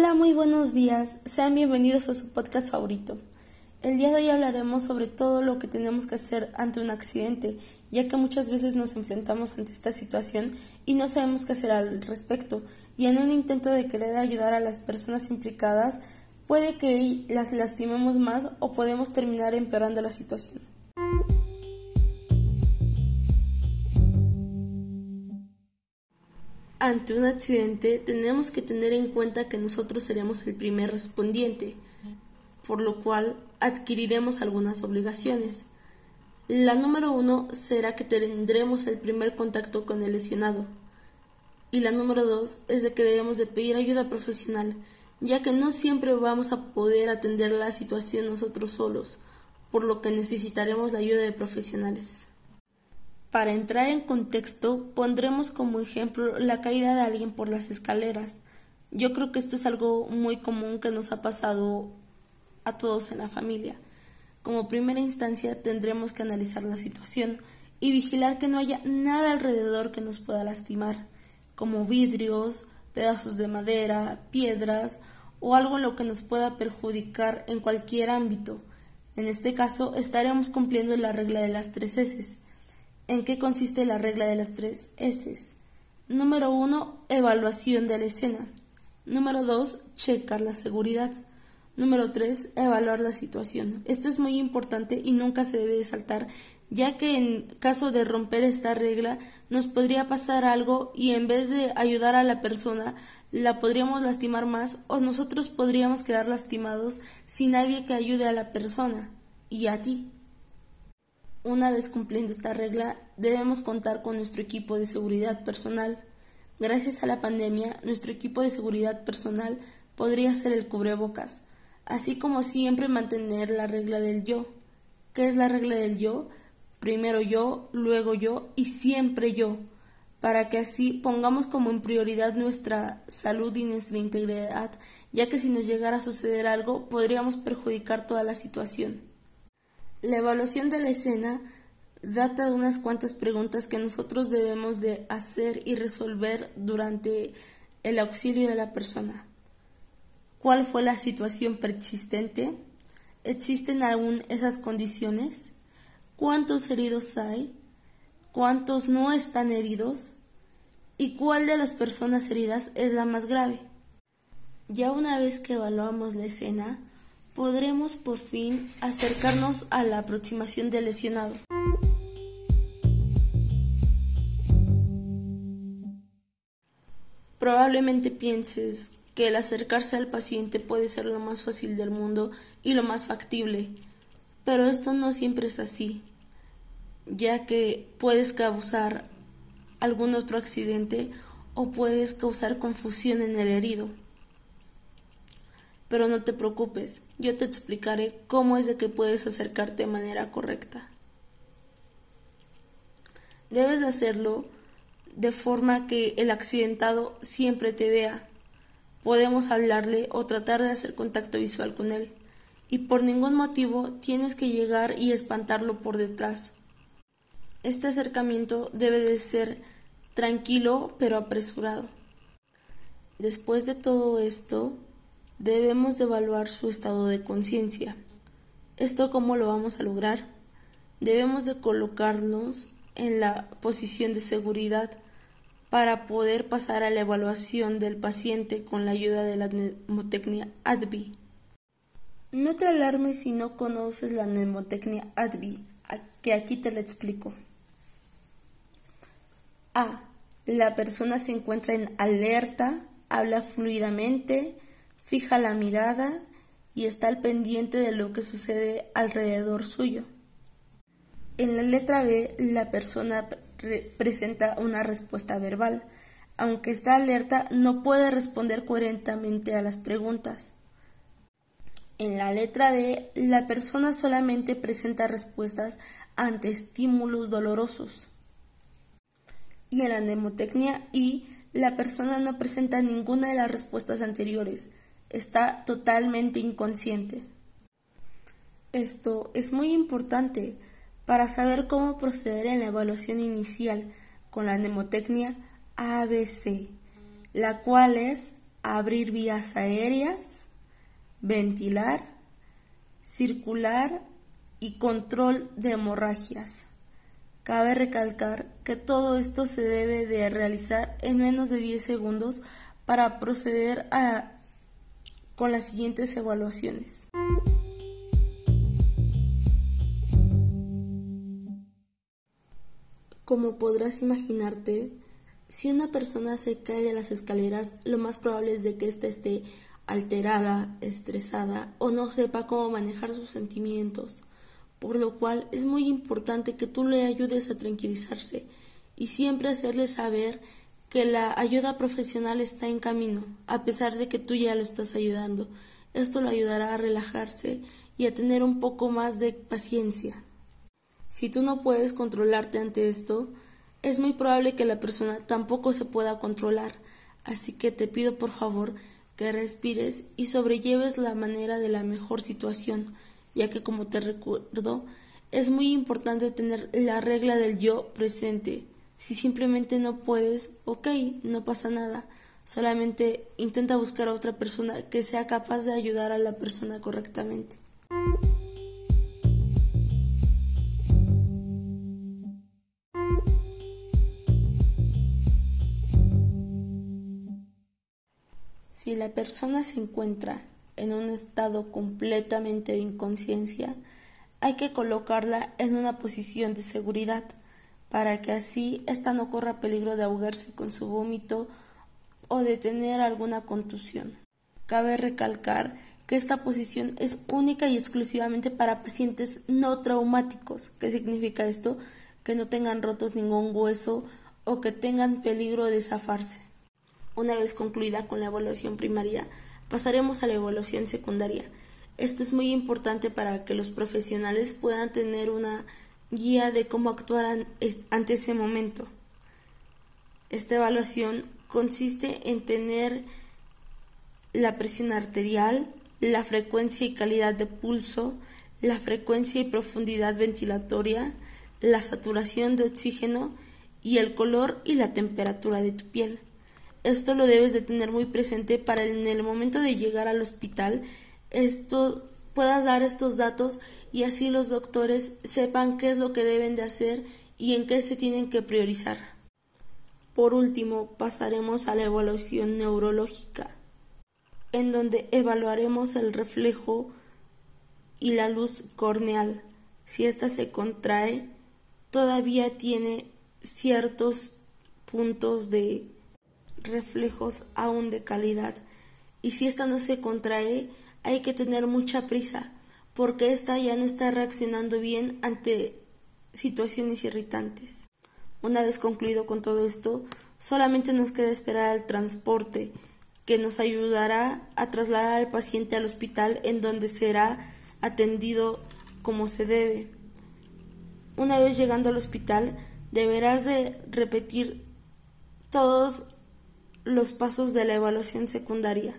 Hola, muy buenos días. Sean bienvenidos a su podcast favorito. El día de hoy hablaremos sobre todo lo que tenemos que hacer ante un accidente, ya que muchas veces nos enfrentamos ante esta situación y no sabemos qué hacer al respecto, y en un intento de querer ayudar a las personas implicadas, puede que las lastimemos más o podemos terminar empeorando la situación. Ante un accidente tenemos que tener en cuenta que nosotros seremos el primer respondiente, por lo cual adquiriremos algunas obligaciones. La número uno será que tendremos el primer contacto con el lesionado. Y la número dos es de que debemos de pedir ayuda profesional, ya que no siempre vamos a poder atender la situación nosotros solos, por lo que necesitaremos la ayuda de profesionales. Para entrar en contexto, pondremos como ejemplo la caída de alguien por las escaleras. Yo creo que esto es algo muy común que nos ha pasado a todos en la familia. Como primera instancia tendremos que analizar la situación y vigilar que no haya nada alrededor que nos pueda lastimar, como vidrios, pedazos de madera, piedras o algo en lo que nos pueda perjudicar en cualquier ámbito. En este caso estaremos cumpliendo la regla de las tres S ¿En qué consiste la regla de las tres S? Número 1. Evaluación de la escena. Número 2. Checar la seguridad. Número 3. Evaluar la situación. Esto es muy importante y nunca se debe saltar, ya que en caso de romper esta regla nos podría pasar algo y en vez de ayudar a la persona la podríamos lastimar más o nosotros podríamos quedar lastimados sin nadie que ayude a la persona y a ti. Una vez cumpliendo esta regla, debemos contar con nuestro equipo de seguridad personal. Gracias a la pandemia, nuestro equipo de seguridad personal podría ser el cubrebocas, así como siempre mantener la regla del yo. ¿Qué es la regla del yo? Primero yo, luego yo y siempre yo, para que así pongamos como en prioridad nuestra salud y nuestra integridad, ya que si nos llegara a suceder algo podríamos perjudicar toda la situación. La evaluación de la escena data de unas cuantas preguntas que nosotros debemos de hacer y resolver durante el auxilio de la persona. ¿Cuál fue la situación persistente? ¿Existen aún esas condiciones? ¿Cuántos heridos hay? ¿Cuántos no están heridos? ¿Y cuál de las personas heridas es la más grave? Ya una vez que evaluamos la escena, podremos por fin acercarnos a la aproximación del lesionado. Probablemente pienses que el acercarse al paciente puede ser lo más fácil del mundo y lo más factible, pero esto no siempre es así, ya que puedes causar algún otro accidente o puedes causar confusión en el herido. Pero no te preocupes, yo te explicaré cómo es de que puedes acercarte de manera correcta. Debes de hacerlo de forma que el accidentado siempre te vea. Podemos hablarle o tratar de hacer contacto visual con él, y por ningún motivo tienes que llegar y espantarlo por detrás. Este acercamiento debe de ser tranquilo pero apresurado. Después de todo esto, debemos de evaluar su estado de conciencia. ¿Esto cómo lo vamos a lograr? Debemos de colocarnos en la posición de seguridad para poder pasar a la evaluación del paciente con la ayuda de la mnemotecnia ADVI. No te alarmes si no conoces la mnemotecnia ADVI, que aquí te la explico. A. La persona se encuentra en alerta, habla fluidamente, fija la mirada y está al pendiente de lo que sucede alrededor suyo. En la letra B, la persona presenta una respuesta verbal. Aunque está alerta, no puede responder coherentemente a las preguntas. En la letra D, la persona solamente presenta respuestas ante estímulos dolorosos. Y en la mnemotecnia I, la persona no presenta ninguna de las respuestas anteriores, está totalmente inconsciente. Esto es muy importante para saber cómo proceder en la evaluación inicial con la mnemotecnia ABC, la cual es abrir vías aéreas, ventilar, circular y control de hemorragias. Cabe recalcar que todo esto se debe de realizar en menos de 10 segundos para proceder a, con las siguientes evaluaciones. Como podrás imaginarte, si una persona se cae de las escaleras, lo más probable es de que ésta esté alterada, estresada o no sepa cómo manejar sus sentimientos, por lo cual es muy importante que tú le ayudes a tranquilizarse y siempre hacerle saber que la ayuda profesional está en camino, a pesar de que tú ya lo estás ayudando. Esto lo ayudará a relajarse y a tener un poco más de paciencia. Si tú no puedes controlarte ante esto, es muy probable que la persona tampoco se pueda controlar, así que te pido por favor que respires y sobrelleves la manera de la mejor situación, ya que como te recuerdo, es muy importante tener la regla del yo presente. Si simplemente no puedes, ok, no pasa nada. Solamente intenta buscar a otra persona que sea capaz de ayudar a la persona correctamente. Si la persona se encuentra en un estado completamente de inconsciencia, hay que colocarla en una posición de seguridad para que así ésta no corra peligro de ahogarse con su vómito o de tener alguna contusión. Cabe recalcar que esta posición es única y exclusivamente para pacientes no traumáticos. ¿Qué significa esto? Que no tengan rotos ningún hueso o que tengan peligro de zafarse. Una vez concluida con la evaluación primaria, pasaremos a la evaluación secundaria. Esto es muy importante para que los profesionales puedan tener una guía de cómo actuar ante ese momento. Esta evaluación consiste en tener la presión arterial, la frecuencia y calidad de pulso, la frecuencia y profundidad ventilatoria, la saturación de oxígeno y el color y la temperatura de tu piel. Esto lo debes de tener muy presente para en el momento de llegar al hospital esto puedas dar estos datos y así los doctores sepan qué es lo que deben de hacer y en qué se tienen que priorizar. Por último, pasaremos a la evaluación neurológica, en donde evaluaremos el reflejo y la luz corneal. Si ésta se contrae, todavía tiene ciertos puntos de reflejos aún de calidad. Y si esta no se contrae, hay que tener mucha prisa, porque esta ya no está reaccionando bien ante situaciones irritantes. Una vez concluido con todo esto, solamente nos queda esperar al transporte, que nos ayudará a trasladar al paciente al hospital en donde será atendido como se debe. Una vez llegando al hospital, deberás de repetir todos los pasos de la evaluación secundaria.